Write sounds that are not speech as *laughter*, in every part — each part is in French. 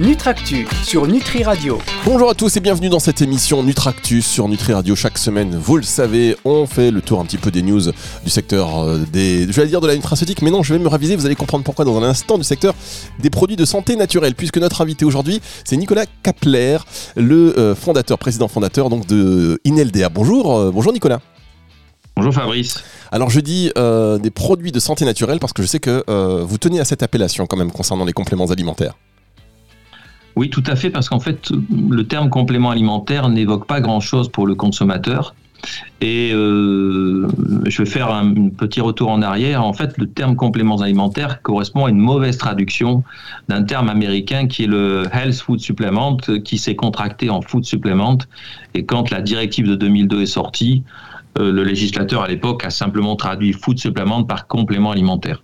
Nutractu sur Nutri Radio. Bonjour à tous et bienvenue dans cette émission Nutractus sur Nutri Radio. Chaque semaine, vous le savez, on fait le tour un petit peu des news du secteur euh, des, je vais dire de la nutraceutique, mais non, je vais me raviser, vous allez comprendre pourquoi dans un instant du secteur des produits de santé naturelle, puisque notre invité aujourd'hui, c'est Nicolas Kapler, le euh, fondateur, président fondateur donc de INLDA. Bonjour, euh, bonjour Nicolas. Bonjour Fabrice. Alors je dis des produits de santé naturelle parce que je sais que vous tenez à cette appellation quand même concernant les compléments alimentaires. Oui, tout à fait, parce qu'en fait, le terme complément alimentaire n'évoque pas grand-chose pour le consommateur. Et euh, je vais faire un, petit retour en arrière. En fait, le terme compléments alimentaires correspond à une mauvaise traduction d'un terme américain qui est le Health Food Supplement, qui s'est contracté en Food Supplement. Et quand la directive de 2002 est sortie, euh, le législateur à l'époque a simplement traduit Food Supplement par complément alimentaire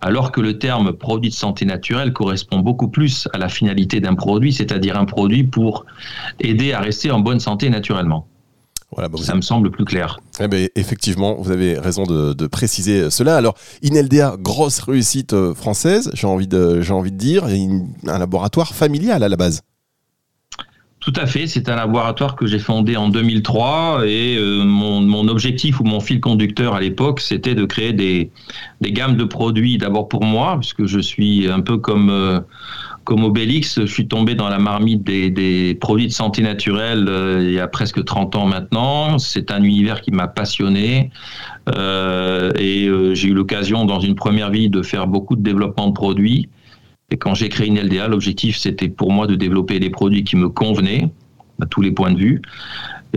alors que le terme produit de santé naturelle correspond beaucoup plus à la finalité d'un produit, c'est-à-dire un produit pour aider à rester en bonne santé naturellement. Voilà, bah, ça me semble plus clair. Eh ben, effectivement, vous avez raison de, préciser cela. Alors, INLDA, grosse réussite euh, française, j'ai envie, de, envie de dire, un laboratoire familial à la base. Tout à fait, c'est un laboratoire que j'ai fondé en 2003 et euh, mon, objectif ou mon fil conducteur à l'époque, c'était de créer des, gammes de produits d'abord pour moi, puisque je suis un peu comme, euh, Obélix, je suis tombé dans la marmite des, produits de santé naturelle euh, il y a presque 30 ans maintenant. C'est un univers qui m'a passionné et j'ai eu l'occasion dans une première vie de faire beaucoup de développement de produits. Et quand j'ai créé une LDA, l'objectif c'était pour moi de développer des produits qui me convenaient à tous les points de vue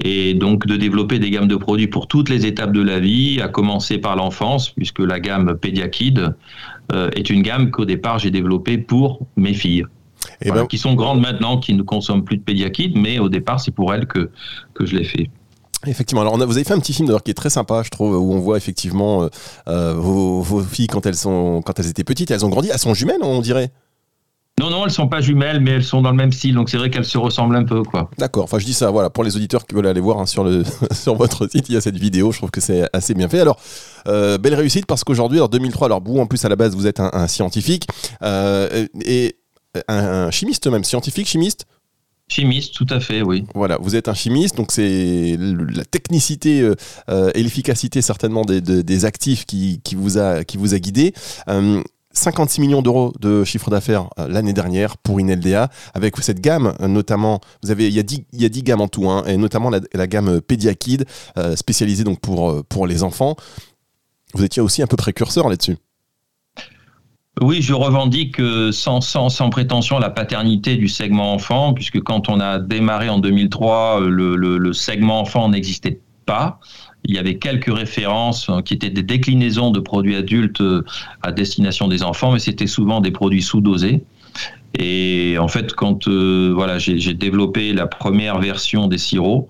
et donc de développer des gammes de produits pour toutes les étapes de la vie, à commencer par l'enfance, puisque la gamme Pediakid euh, est une gamme qu'au départ j'ai développée pour mes filles. Et ben... Qui sont grandes maintenant, qui ne consomment plus de Pediakid, mais au départ c'est pour elles que, que je l'ai fait. Effectivement. Alors, vous avez fait un petit film d'ailleurs qui est très sympa, je trouve, où on voit effectivement euh, euh, vos, filles quand elles sont, quand elles étaient petites, elles ont grandi. Elles sont jumelles, on dirait. Non, non, elles sont pas jumelles, mais elles sont dans le même style, donc c'est vrai qu'elles se ressemblent un peu, quoi. D'accord. Enfin, je dis ça, voilà, pour les auditeurs qui veulent aller voir hein, sur le *laughs* sur votre site, il y a cette vidéo. Je trouve que c'est assez bien fait. Alors, euh, belle réussite parce qu'aujourd'hui, en 2003, alors vous, en plus à la base, vous êtes un, scientifique et un chimiste même, scientifique, chimiste? Chimiste, tout à fait, oui. Voilà, vous êtes un chimiste, donc c'est la technicité euh, euh, et l'efficacité certainement des, actifs qui, vous a, qui vous a guidé. 56 euh, millions d'euros de chiffre d'affaires l'année dernière pour une LDA, avec cette gamme notamment, vous avez, il y a 10, il y a 10 gammes en tout, hein, et notamment la, gamme Pediakid, spécialisée donc pour, pour les enfants. Vous étiez aussi un peu précurseur là-dessus. Oui, je revendique euh, sans, sans, sans, prétention la paternité du segment enfant, puisque quand on a démarré en 2003, euh, le, le, segment enfant n'existait pas. Il y avait quelques références euh, qui étaient des déclinaisons de produits adultes à destination des enfants, mais c'était souvent des produits sous-dosés. Et en fait, quand voilà, j'ai développé la première version des sirops,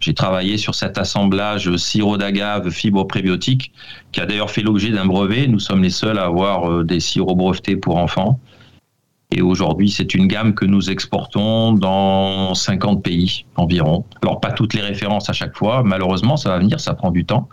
j'ai travaillé sur cet assemblage sirop d'agave fibre prébiotique qui a d'ailleurs fait l'objet d'un brevet. Nous sommes les seuls à avoir euh, des sirops brevetés pour enfants. Et aujourd'hui, c'est une gamme que nous exportons dans 50 pays environ. Alors, pas toutes les références à chaque fois. Malheureusement, ça va venir, ça prend du temps.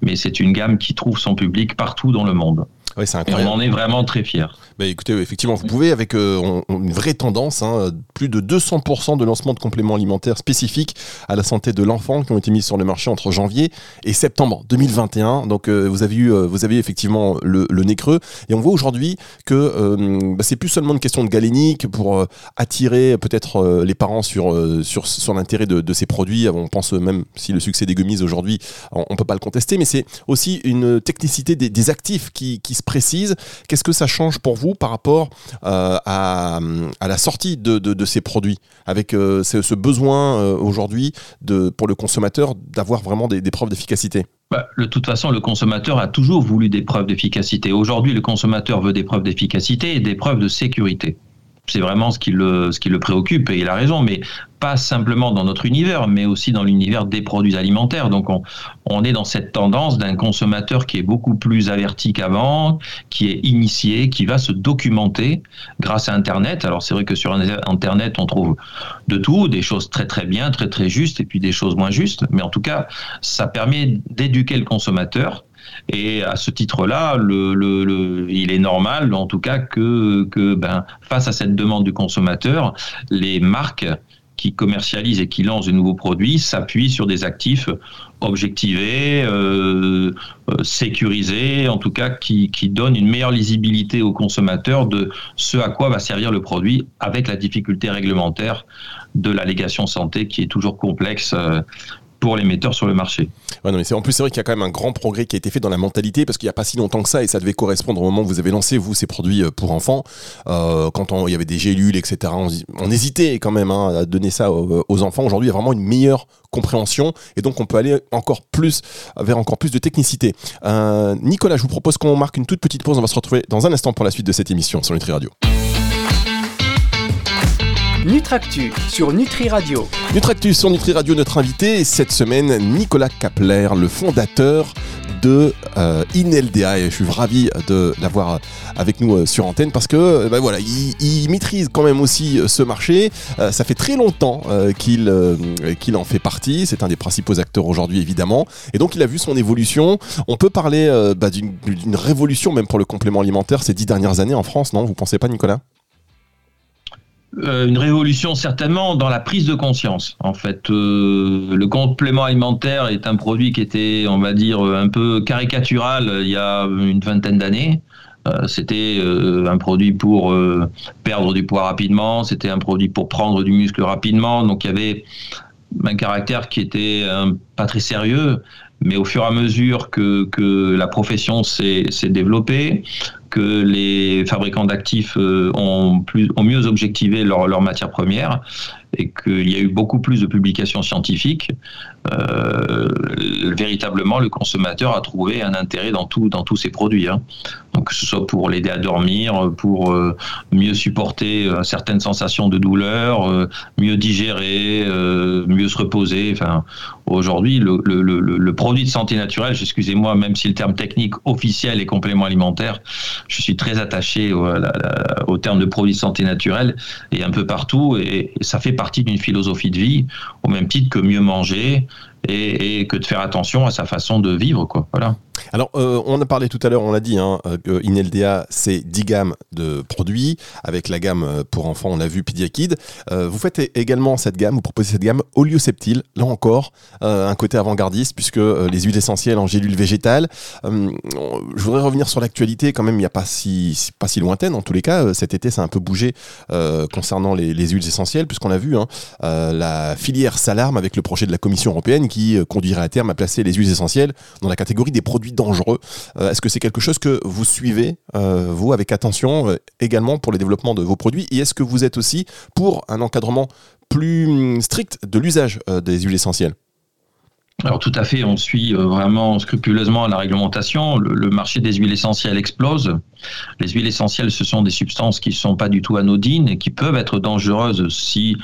Mais c'est une gamme qui trouve son public partout dans le monde. Oui, c'est incroyable. Et on en est vraiment très fiers. Bah, écoutez, effectivement, vous pouvez, avec euh, une vraie tendance, hein, plus de 200% de lancements de compléments alimentaires spécifiques à la santé de l'enfant qui ont été mis sur le marché entre janvier et septembre 2021. Donc, euh, vous, avez eu, euh, vous avez effectivement le, nez creux. Et on voit aujourd'hui que bah, c'est plus seulement une question de galénique pour attirer peut-être les parents sur, sur, sur l'intérêt de, ces produits. On pense même, si le succès des gummies aujourd'hui, on ne peut pas le contester, mais c'est aussi une technicité des, actifs qui, qui se précise. Qu'est-ce que ça change pour vous par rapport euh, à, la sortie de, ces produits, avec euh, ce, besoin euh, aujourd'hui pour le consommateur d'avoir vraiment des, preuves d'efficacité? Bah, de toute façon, le consommateur a toujours voulu des preuves d'efficacité. Aujourd'hui, le consommateur veut des preuves d'efficacité et des preuves de sécurité. C'est vraiment ce qui le ce qui le préoccupe et il a raison mais pas simplement dans notre univers mais aussi dans l'univers des produits alimentaires. Donc on, on est dans cette tendance d'un consommateur qui est beaucoup plus averti qu'avant qui est initié qui va se documenter grâce à internet. Alors c'est vrai que sur internet on trouve de tout des choses très très bien très très justes et puis des choses moins justes. Mais en tout cas ça permet d'éduquer le consommateur et à ce titre-là, il est normal, en tout cas, que, ben, face à cette demande du consommateur, les marques qui commercialisent et qui lancent de nouveaux produits s'appuient sur des actifs objectivés, euh, euh, sécurisés, en tout cas qui, qui donnent une meilleure lisibilité aux consommateurs de ce à quoi va servir le produit avec la difficulté réglementaire de l'allégation santé qui est toujours complexe euh, pour les metteurs sur le marché. Non, mais en plus, c'est vrai qu'il y a quand même un grand progrès qui a été fait dans la mentalité parce qu'il n'y a pas si longtemps que ça et ça devait correspondre au moment où vous avez lancé, vous, ces produits euh, pour enfants. Euh, quand il y avait des gélules, etc., on, hésitait quand même hein, à donner ça aux, enfants. Aujourd'hui, il y a vraiment une meilleure compréhension et donc on peut aller encore plus vers encore plus de technicité. Euh, Nicolas, je vous propose qu'on marque une toute petite pause. On va se retrouver dans un instant pour la suite de cette émission sur Nutri Radio. Nutractu sur Nutri Radio. Nutractu sur Nutri Radio, notre invité cette semaine, Nicolas Kapler, le fondateur de euh, Inelda et je suis ravi de l'avoir avec nous euh, sur antenne parce que ben voilà il, maîtrise quand même aussi euh, ce marché. Ça fait très longtemps qu'il qu'il en fait partie. C'est un des principaux acteurs aujourd'hui évidemment. Et donc il a vu son évolution. On peut parler bah, d'une révolution même pour le complément alimentaire ces dix dernières années en France non? Vous pensez pas Nicolas? Euh, une révolution certainement dans la prise de conscience. En fait, euh, le complément alimentaire est un produit qui était, on va dire, un peu caricatural il y a une vingtaine d'années. Euh, c'était un produit pour perdre du poids rapidement, c'était un produit pour prendre du muscle rapidement, donc il y avait un caractère qui était pas très sérieux. Mais au fur et à mesure que, la profession s'est développée, que les fabricants d'actifs euh, ont, mieux objectivé leurs leur matières premières et qu'il y a eu beaucoup plus de publications scientifiques, euh, véritablement le consommateur a trouvé un intérêt dans, tout, dans tous ces produits. Hein. Donc que ce soit pour l'aider à dormir, pour euh, mieux supporter euh, certaines sensations de douleur, mieux digérer, mieux se reposer. Aujourd'hui, le, produit de santé naturelle, excusez-moi, même si le terme technique officiel est complément alimentaire, je suis très attaché au terme de produit de santé naturelle et un peu partout et ça fait partie d'une philosophie de vie, au même titre que mieux manger et, que de faire attention à sa façon de vivre. Quoi. Voilà. Alors, euh, on a parlé tout à l'heure, on l'a dit, hein, euh, c'est 10 gammes de produits, avec la gamme euh, pour enfants, on a vu Pidiakid. vous faites également cette gamme, vous proposez cette gamme Olioceptile, là encore, un côté avant-gardiste, puisque les huiles essentielles en gélules végétales. je voudrais revenir sur l'actualité, quand même, il n'y a pas si, pas si lointaine, en tous les cas, cet été, ça a un peu bougé concernant les, huiles essentielles, puisqu'on a vu hein, la filière s'alarme avec le projet de la Commission européenne qui conduirait à terme à placer les huiles essentielles dans la catégorie des produits dangereux. Euh, est-ce que c'est quelque chose que vous suivez, euh, vous, avec attention, euh, également pour le développement de vos produits? Et est-ce que vous êtes aussi pour un encadrement plus hum, strict de l'usage des huiles essentielles? Alors tout à fait, on suit euh, vraiment scrupuleusement la réglementation. Le, marché des huiles essentielles explose. Les huiles essentielles, ce sont des substances qui ne sont pas du tout anodines et qui peuvent être dangereuses si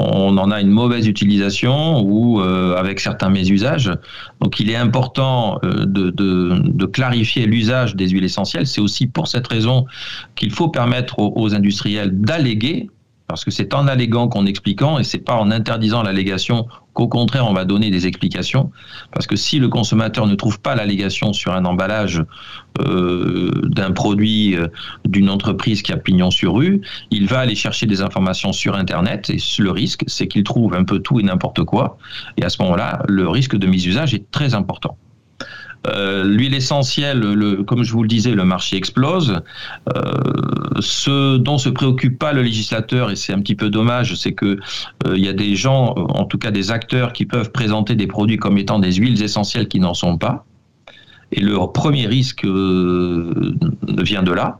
on en a une mauvaise utilisation ou euh, avec certains mésusages. Donc il est important euh, de, de, clarifier l'usage des huiles essentielles. C'est aussi pour cette raison qu'il faut permettre aux industriels d'alléguer parce que c'est en alléguant qu'en expliquant, et c'est pas en interdisant l'allégation qu'au contraire on va donner des explications. Parce que si le consommateur ne trouve pas l'allégation sur un emballage euh, d'un produit euh, d'une entreprise qui a pignon sur rue, il va aller chercher des informations sur Internet et le risque, c'est qu'il trouve un peu tout et n'importe quoi. Et à ce moment-là, le risque de misusage est très important. Euh, l'huile essentielle, le, comme je vous le disais, le marché explose. Euh, ce dont se préoccupe pas le législateur, et c'est un petit peu dommage, c'est que euh, il y a des gens, en tout cas des acteurs, qui peuvent présenter des produits comme étant des huiles essentielles qui n'en sont pas. Et le premier risque vient de là.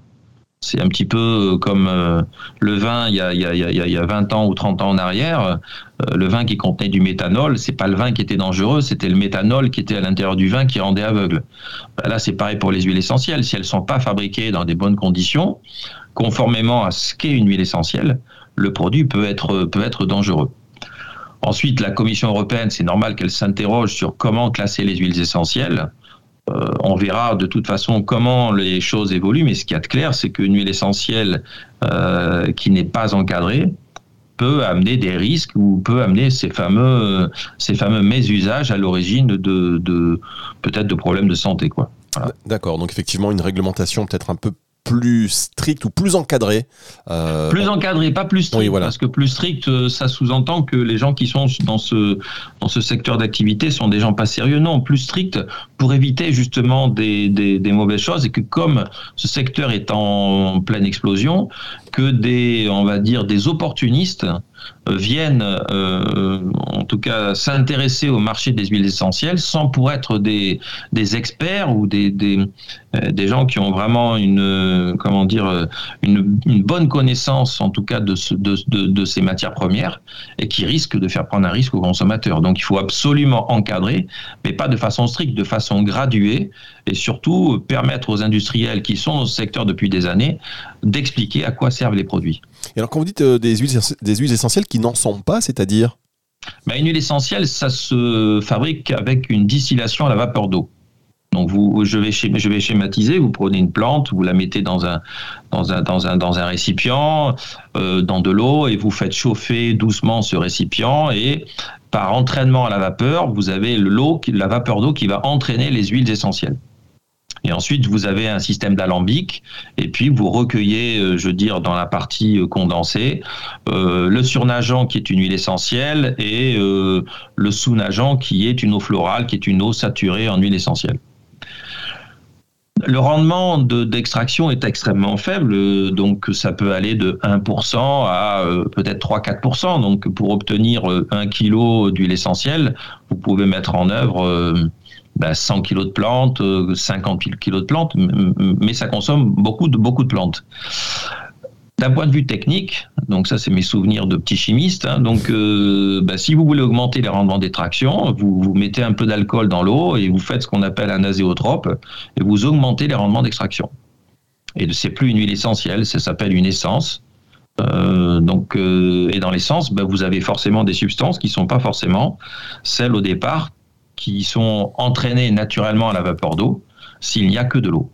C'est un petit peu comme le vin il y, a, il, y a, il y, a, 20 ans ou 30 ans en arrière. Euh, le vin qui contenait du méthanol, c'est pas le vin qui était dangereux, c'était le méthanol qui était à l'intérieur du vin qui rendait aveugle. Ben là, c'est pareil pour les huiles essentielles. Si elles sont pas fabriquées dans des bonnes conditions, conformément à ce qu'est une huile essentielle, le produit peut être dangereux. Ensuite, la Commission européenne, c'est normal qu'elle s'interroge sur comment classer les huiles essentielles. Euh, on verra de toute façon comment les choses évoluent, mais ce qu'il y a de clair, c'est qu'une huile essentielle euh, qui n'est pas encadrée peut amener des risques ou peut amener ces fameux, ces fameux mésusages à l'origine de, peut-être de problèmes de santé. D'accord, donc effectivement une réglementation peut-être un peu plus strict ou plus encadré. Euh, plus encadré, pas plus strict. voilà. Parce que plus strict, euh, ça sous-entend que les gens qui sont dans ce, dans ce secteur d'activité sont des gens pas sérieux. Non, plus strict pour éviter justement des, des, des mauvaises choses et que comme ce secteur est en pleine explosion, que des, on va dire, des opportunistes viennent, euh, en tout cas, s'intéresser au marché des huiles essentielles sans pour être des, experts ou euh, des, gens qui ont vraiment une, comment dire, une, bonne connaissance, en tout cas, de, de, ces matières premières et qui risquent de faire prendre un risque aux consommateurs. Donc, il faut absolument encadrer, mais pas de façon stricte, de façon graduée et surtout permettre aux industriels qui sont dans ce secteur depuis des années d'expliquer à quoi servent les produits. Et alors, quand vous dites euh, des, huiles, des huiles essentielles qui n'en sont pas, c'est-à-dire? Ben, Une huile essentielle, ça se fabrique avec une distillation à la vapeur d'eau. Donc vous, je vais, je vais schématiser. Vous prenez une plante, vous la mettez dans un dans un dans un dans un récipient, euh, dans de l'eau, et vous faites chauffer doucement ce récipient. Et par entraînement à la vapeur, vous avez l'eau, la vapeur d'eau qui va entraîner les huiles essentielles. Et ensuite, vous avez un système d'alambic, et puis vous recueillez, euh, je veux dire, dans la partie euh, condensée, euh, le surnageant qui est une huile essentielle et le sous-nageant qui est une eau florale, qui est une eau saturée en huile essentielle. Le rendement d'extraction est extrêmement faible, donc ça peut aller de 1% à peut-être 3-4%. Donc pour obtenir 1 kg d'huile essentielle, vous pouvez mettre en œuvre 100 ben, kilos de plantes, 50 euh, kilos de plantes, mais ça consomme beaucoup de, beaucoup de plantes. D'un point de vue technique, donc ça c'est mes souvenirs de petit chimiste, hein, donc euh, ben, si vous voulez augmenter les rendements d'extraction, vous, vous mettez un peu d'alcool dans l'eau et vous faites ce qu'on appelle un azéotrope et vous augmentez les rendements d'extraction. Et c'est plus une huile essentielle, ça s'appelle une essence. Euh, donc, et dans l'essence, ben, vous avez forcément des substances qui ne sont pas forcément celles au départ qui sont entraînés naturellement à la vapeur d'eau s'il n'y a que de l'eau.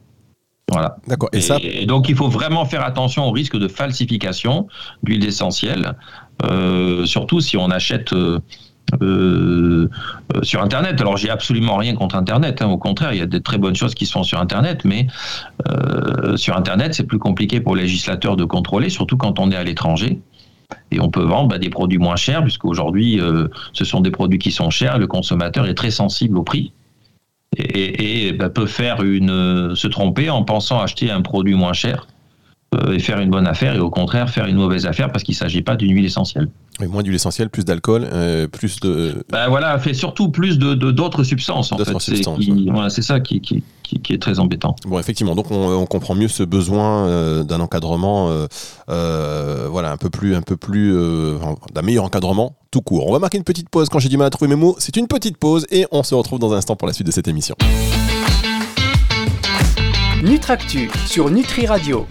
Voilà. D'accord. Et, ça... donc il faut vraiment faire attention au risque de falsification d'huile essentielle, euh, surtout si on achète euh, euh, sur Internet. Alors j'ai absolument rien contre Internet. Hein. Au contraire, il y a des très bonnes choses qui sont sur Internet, mais sur Internet c'est plus compliqué pour les législateurs de contrôler, surtout quand on est à l'étranger. Et on peut vendre bah, des produits moins chers, puisqu'aujourd'hui, euh, ce sont des produits qui sont chers. Le consommateur est très sensible au prix et, bah, peut faire une, se tromper en pensant acheter un produit moins cher euh, et faire une bonne affaire, et au contraire faire une mauvaise affaire parce qu'il ne s'agit pas d'une huile essentielle. moins d'huile essentielle, plus d'alcool, euh, plus de. Ben voilà, fait surtout plus de d'autres substances en fait. C'est ça qui, qui, qui, est très embêtant. Bon, effectivement, donc on, comprend mieux ce besoin euh, d'un encadrement, voilà, un peu plus, un peu plus, d'un meilleur encadrement tout court. On va marquer une petite pause. Quand j'ai du mal à trouver mes mots, c'est une petite pause et on se retrouve dans un instant pour la suite de cette émission. Nutractu sur Nutri Radio.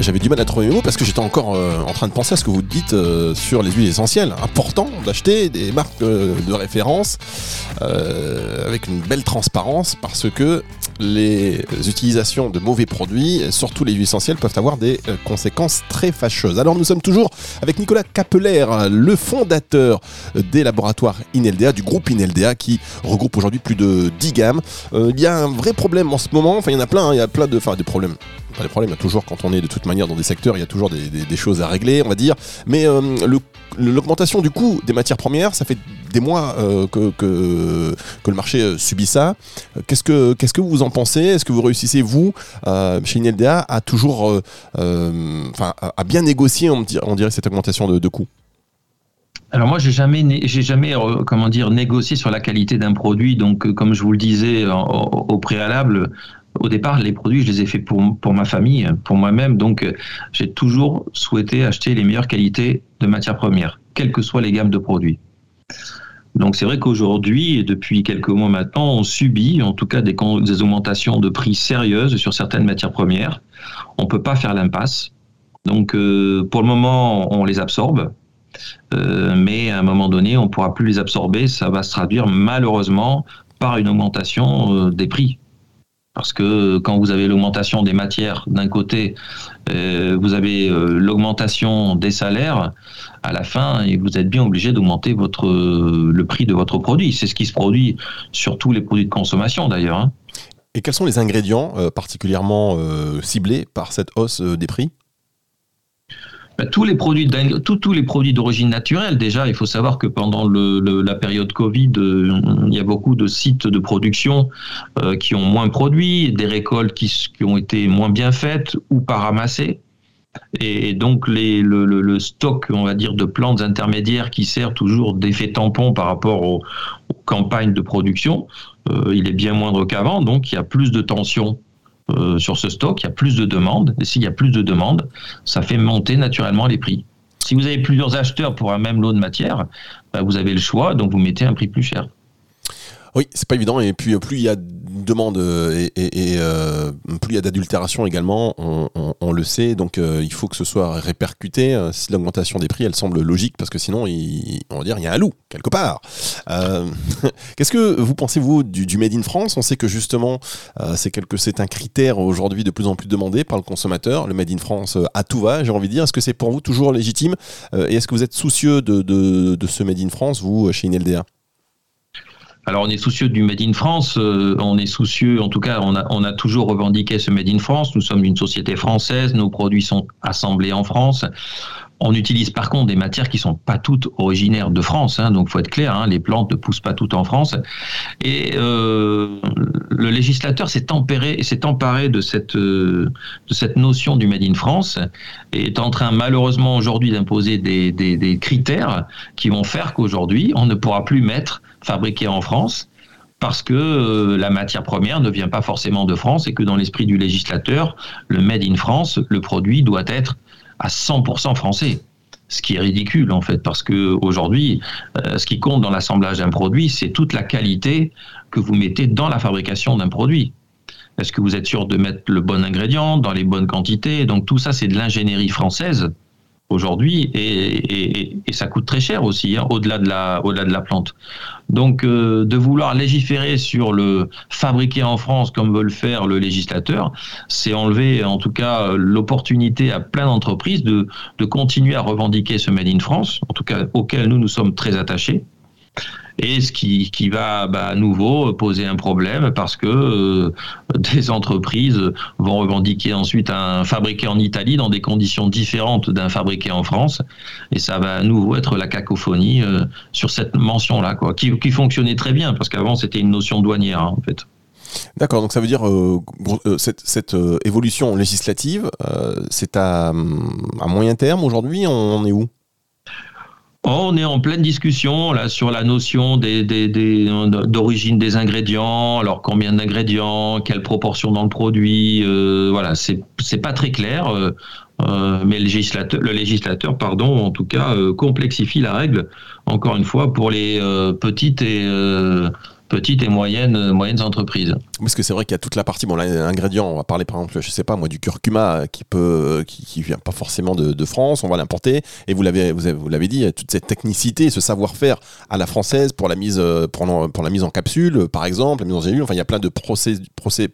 J'avais du mal à trouver mes mots parce que j'étais encore euh, en train de penser à ce que vous dites euh, sur les huiles essentielles. Important d'acheter des marques euh, de référence avec une belle transparence parce que les utilisations de mauvais produits, surtout les huiles essentielles, peuvent avoir des conséquences très fâcheuses. Alors nous sommes toujours avec Nicolas Capeller, le fondateur des laboratoires INLDA, du groupe INLDA qui regroupe aujourd'hui plus de 10 gammes. il y a un vrai problème en ce moment, enfin il y en a plein, hein, il y a plein de, enfin, des problèmes pas des problèmes, il y a toujours, quand on est de toute manière dans des secteurs, il y a toujours des, choses à régler, on va dire. Mais euh, l'augmentation du coût des matières premières, ça fait des mois euh, que, le marché euh, subit ça. Qu'est-ce que, vous en pensez Est-ce que vous réussissez, vous, chez INLDA, à toujours, enfin, à bien négocier, on, dirait, cette augmentation de, coûts? Alors moi, j'ai jamais, j'ai jamais, comment dire, négocié sur la qualité d'un produit. Donc, comme je vous le disais au préalable, au départ, les produits, je les ai faits pour, pour ma famille, pour moi-même. Donc, euh, j'ai toujours souhaité acheter les meilleures qualités de matières premières, quelles que soient les gammes de produits. Donc, c'est vrai qu'aujourd'hui, et depuis quelques mois maintenant, on subit en tout cas des, augmentations de prix sérieuses sur certaines matières premières. On ne peut pas faire l'impasse. Donc pour le moment, on les absorbe. mais à un moment donné, on ne pourra plus les absorber. Ça va se traduire malheureusement par une augmentation des prix. Parce que quand vous avez l'augmentation des matières d'un côté, euh, vous avez euh, l'augmentation des salaires, à la fin, et vous êtes bien obligé d'augmenter votre le prix de votre produit. C'est ce qui se produit sur tous les produits de consommation d'ailleurs. Hein. Et quels sont les ingrédients euh, particulièrement ciblés par cette hausse des prix? Bah, tous les produits les produits d'origine naturelle déjà il faut savoir que pendant la période Covid euh, il y a beaucoup de sites de production euh, qui ont moins produit des récoltes qui, ont été moins bien faites ou pas ramassées. Et donc le, stock on va dire de plantes intermédiaires qui sert toujours d'effet tampon par rapport aux, campagnes de production euh, il est bien moindre qu'avant donc il y a plus de tension euh, sur ce stock, il y a plus de demandes. Et s'il y a plus de demandes, ça fait monter naturellement les prix. Si vous avez plusieurs acheteurs pour un même lot de matière, bah, vous avez le choix, donc vous mettez un prix plus cher. Oui, c'est pas évident. Et puis, plus il y a demande euh, et, euh, plus il y a d'adultération également, on, le sait. Donc euh, il faut que ce soit répercuté. Si l'augmentation des prix, elle semble logique, parce que sinon, on va dire il y a un loup quelque part. *laughs* Qu'est-ce que vous pensez vous du, Made in France? On sait que justement, c'est un critère aujourd'hui de plus en plus demandé par le consommateur. Le Made in France à tout va, j'ai envie de dire. Est-ce que c'est pour vous toujours légitime? Et est-ce que vous êtes soucieux de, de ce Made in France, vous, chez INLDA alors on est soucieux du Made in France, euh, on est soucieux, en tout cas on a, toujours revendiqué ce Made in France, nous sommes une société française, nos produits sont assemblés en France. On utilise par contre des matières qui sont pas toutes originaires de France, hein, donc faut être clair, hein, les plantes ne poussent pas toutes en France. Et euh, le législateur s'est emparé, euh, de cette notion du made in France et est en train malheureusement aujourd'hui d'imposer des critères qui vont faire qu'aujourd'hui on ne pourra plus mettre fabriqué en France parce que euh, la matière première ne vient pas forcément de France et que dans l'esprit du législateur, le Made in France, le produit doit être à 100% français. Ce qui est ridicule en fait, parce que aujourd'hui, euh, ce qui compte dans l'assemblage d'un produit, c'est toute la qualité que vous mettez dans la fabrication d'un produit. Est-ce que vous êtes sûr de mettre le bon ingrédient dans les bonnes quantités? Donc tout ça, c'est de l'ingénierie française aujourd'hui et, ça coûte très cher aussi, hein, au-delà de la, plante. Donc, euh, de vouloir légiférer sur le fabriquer en France comme veut le faire le législateur, c'est enlever en tout cas l'opportunité à plein d'entreprises de, de continuer à revendiquer ce Made in France, en tout cas auquel nous nous sommes très attachés et ce qui, qui va bah, à nouveau poser un problème parce que euh, *laughs* des entreprises vont revendiquer ensuite un fabriqué en Italie dans des conditions différentes d'un fabriqué en France et ça va à nouveau être la cacophonie euh, sur cette mention-là, quoi, qui, qui, fonctionnait très bien parce qu'avant c'était une notion douanière hein, en fait. D'accord, donc ça veut dire euh, cette, cette évolution législative, c'est à, à, moyen terme aujourd'hui, on est où? On est en pleine discussion là sur la notion des, d'origine des ingrédients. Alors combien d'ingrédients, quelle proportion dans le produit. Euh, voilà, c'est c'est pas très clair. Euh, euh, mais le législateur, le législateur, pardon, en tout cas, complexifie la règle. Encore une fois, pour les petites et petites et moyennes, euh, moyennes entreprises. Parce que c'est vrai qu'il y a toute la partie, bon, l'ingrédient, on va parler par exemple, je sais pas moi, du curcuma euh, qui peut, euh, qui, vient pas forcément de, France, on va l'importer. Et vous l'avez, vous, l'avez dit, toute cette technicité, ce savoir-faire à la française pour la mise, pour, la mise en capsule, par exemple, la mise en gélule. Enfin, il y a plein de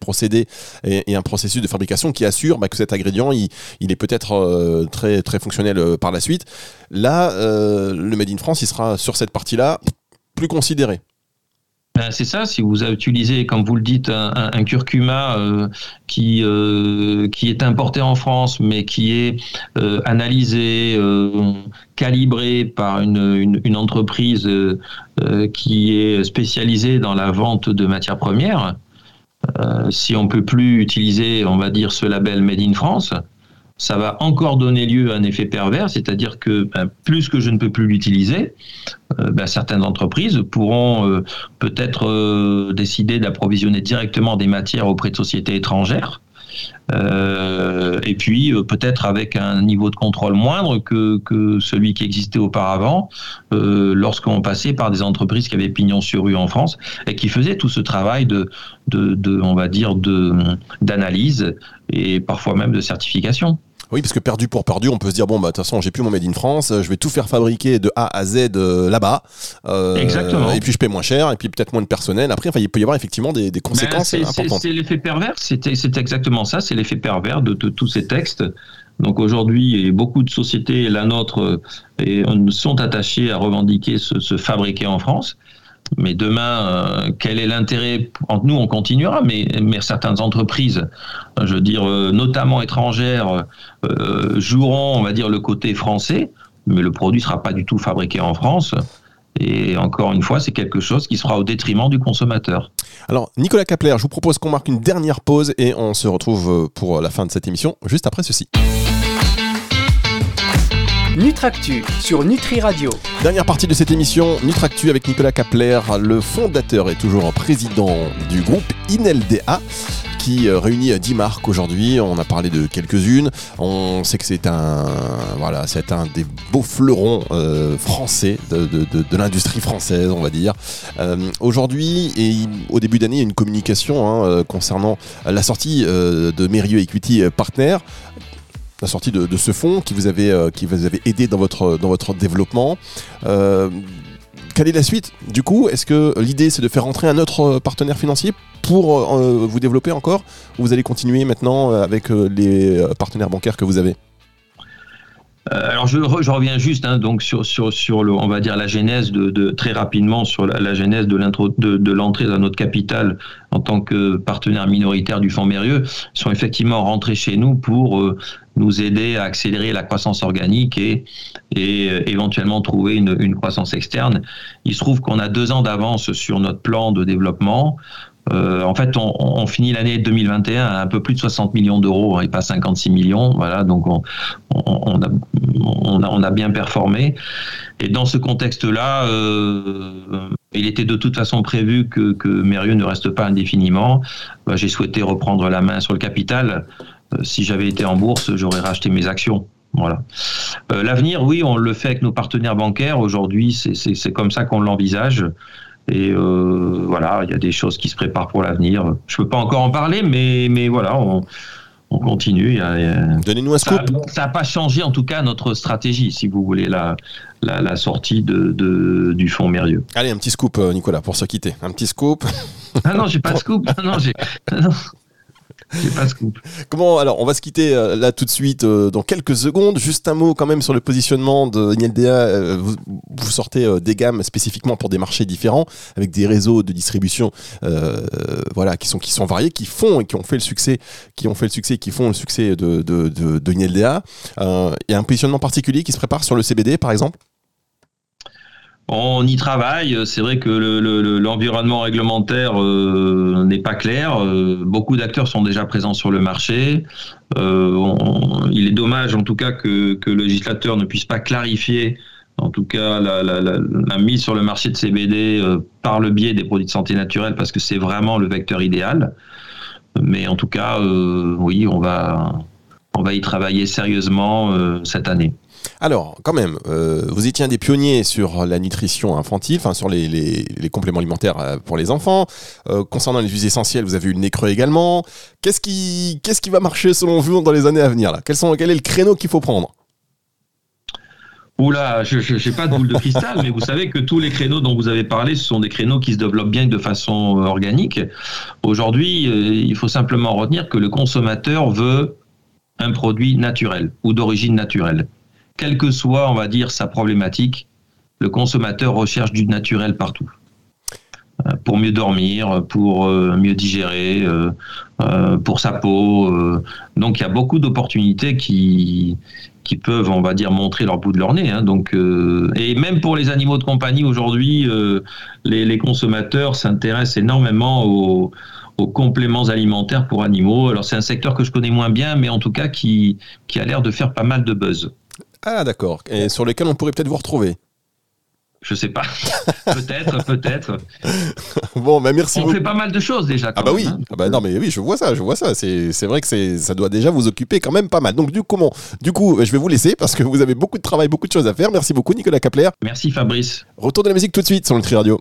procédés et, un processus de fabrication qui assure bah, que cet ingrédient, il, il est peut-être très, très fonctionnel par la suite. Là, le Made in France, il sera sur cette partie-là plus considéré. Ben, c'est ça, si vous utilisez, comme vous le dites, un, curcuma euh, qui, euh, qui est importé en France, mais qui est euh, analysé, calibré par une, une, entreprise qui est spécialisée dans la vente de matières premières, si on peut plus utiliser, on va dire, ce label Made in France, ça va encore donner lieu à un effet pervers, c'est-à-dire que ben, plus que je ne peux plus l'utiliser, euh, ben, certaines entreprises pourront euh, peut-être euh, décider d'approvisionner directement des matières auprès de sociétés étrangères. et puis peut-être avec un niveau de contrôle moindre que, que celui qui existait auparavant lorsqu'on passait par des entreprises qui avaient pignon sur rue en France et qui faisaient tout ce travail de, de, de on va dire d'analyse et parfois même de certification. Oui, parce que perdu pour perdu, on peut se dire bon bah de toute façon j'ai plus mon made in France, je vais tout faire fabriquer de A à Z euh, là-bas. Euh, Exactement. Et puis je paie moins cher, et puis peut-être moins de personnel. Après, il peut y avoir effectivement des, des ben, conséquences importantes. C'est l'effet pervers. C'est exactement ça. C'est l'effet pervers de, tous ces textes. Donc aujourd'hui, beaucoup de sociétés, la nôtre, et, sont attachées à revendiquer ce, ce fabriqué en France. Mais demain, euh, quel est l'intérêt Entre nous, on continuera, mais, mais certaines entreprises, je veux dire, euh, notamment étrangères, euh, joueront, on va dire, le côté français, mais le produit ne sera pas du tout fabriqué en France. Et encore une fois, c'est quelque chose qui sera au détriment du consommateur. Alors, Nicolas Kapler, je vous propose qu'on marque une dernière pause et on se retrouve pour la fin de cette émission, juste après ceci. Nutractu sur Nutri Radio. Dernière partie de cette émission, Nutractu avec Nicolas Kapler, le fondateur et toujours président du groupe INLDA qui euh, réunit 10 marques aujourd'hui. On a parlé de quelques-unes. On sait que c'est un, des beaux fleurons euh, français de, l'industrie française, on va dire. Euh, aujourd'hui et au début d'année, il y a une communication hein, concernant la sortie de Mérieux Equity Partner la sortie de, ce fonds qui vous avait, euh, qui vous avait aidé dans votre, dans votre développement. Euh, quelle est la suite? Du coup, est-ce que l'idée c'est de faire rentrer un autre partenaire financier pour euh, vous développer encore? Ou vous allez continuer maintenant avec les partenaires bancaires que vous avez? Euh, alors je, reviens juste hein, donc sur, le, on va dire la genèse de, très rapidement sur la, genèse de l'entrée dans notre capital en tant que partenaire minoritaire du fonds Mérieux. Sont effectivement rentrés chez nous pour euh, nous aider à accélérer la croissance organique et, euh, éventuellement trouver une, croissance externe. Il se trouve qu'on a deux ans d'avance sur notre plan de développement. Euh, en fait, on, finit l'année 2021 à un peu plus de 60 millions d'euros hein, et pas 56 millions. Voilà, donc on, a, bien performé. Et dans ce contexte-là, euh, il était de toute façon prévu que, que ne reste pas indéfiniment. J'ai souhaité reprendre la main sur le capital. Euh, si j'avais été en bourse, j'aurais racheté mes actions. Voilà. L'avenir, oui, on le fait avec nos partenaires bancaires. Aujourd'hui, c'est comme ça qu'on l'envisage. Et euh, voilà, il y a des choses qui se préparent pour l'avenir. Je peux pas encore en parler, mais, mais voilà, on, continue. Donnez-nous un scoop. Ça n'a pas changé en tout cas notre stratégie, si vous voulez, la, la, sortie de, du fonds Mérieux. Allez, un petit scoop, euh, Nicolas, pour se quitter. Un petit scoop. Ah non, j'ai pas de scoop. *laughs* Non, j'ai. Comment alors on va se quitter euh, là tout de suite euh, dans quelques secondes. Juste un mot quand même sur le positionnement de NLDA. Euh, vous, vous, sortez des gammes spécifiquement pour des marchés différents avec des réseaux de distribution voilà qui sont qui sont variés, qui font et qui ont fait le succès, qui ont fait le succès, qui font le succès de de, de, de Il y a un positionnement particulier qui se prépare sur le CBD par exemple? On y travaille. C'est vrai que l'environnement réglementaire euh, n'est pas clair. Euh, beaucoup d'acteurs sont déjà présents sur le marché. Euh, il est dommage, en tout cas, que, le législateur ne puisse pas clarifier, en tout cas, la, mise sur le marché de CBD par le biais des produits de santé naturelle, parce que c'est vraiment le vecteur idéal. Mais en tout cas, oui, on va, on va y travailler sérieusement cette année. Alors, quand même, euh, vous étiez un des pionniers sur la nutrition infantile, enfin sur les, compléments alimentaires euh, pour les enfants. Euh, concernant les huiles essentielles, vous avez eu le nez creux également. Qu'est-ce qui, qu'est-ce qui va marcher selon vous dans les années à venir là? Quel, sont, quel est le créneau qu'il faut prendre? Oula, je n'ai pas de boule de cristal, mais vous savez que tous les créneaux dont vous avez parlé, ce sont des créneaux qui se développent bien de façon organique. Aujourd'hui, il faut simplement retenir que le consommateur veut un produit naturel ou d'origine naturelle quelle que soit, on va dire, sa problématique, le consommateur recherche du naturel partout. Euh, pour mieux dormir, pour euh, mieux digérer, euh, pour sa peau. Donc il y a beaucoup d'opportunités qui, qui peuvent, on va dire, montrer leur bout de leur nez. Hein. Donc, et même pour les animaux de compagnie aujourd'hui, les, consommateurs s'intéressent énormément aux, aux, compléments alimentaires pour animaux. Alors c'est un secteur que je connais moins bien, mais en tout cas qui, qui a l'air de faire pas mal de buzz. Ah d'accord. Et sur lesquels on pourrait peut-être vous retrouver? Je sais pas. *laughs* peut-être, peut-être. *laughs* Bon, mais merci. On fait pas mal de choses déjà. ah bah oui. Hein. Ah bah non, mais oui, je vois ça, je vois ça. C'est, vrai que c'est, ça doit déjà vous occuper quand même pas mal. Donc du coup, du coup, je vais vous laisser parce que vous avez beaucoup de travail, beaucoup de choses à faire. Merci beaucoup, Nicolas Kapler. Merci, Fabrice. Retour de la musique tout de suite sur Nutri Radio.